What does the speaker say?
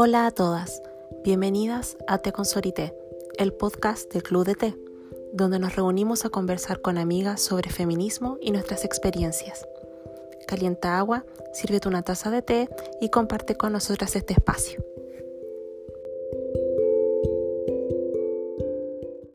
Hola a todas, bienvenidas a Te Consorité, el podcast del Club de Té, donde nos reunimos a conversar con amigas sobre feminismo y nuestras experiencias. Calienta agua, sírvete una taza de té y comparte con nosotras este espacio.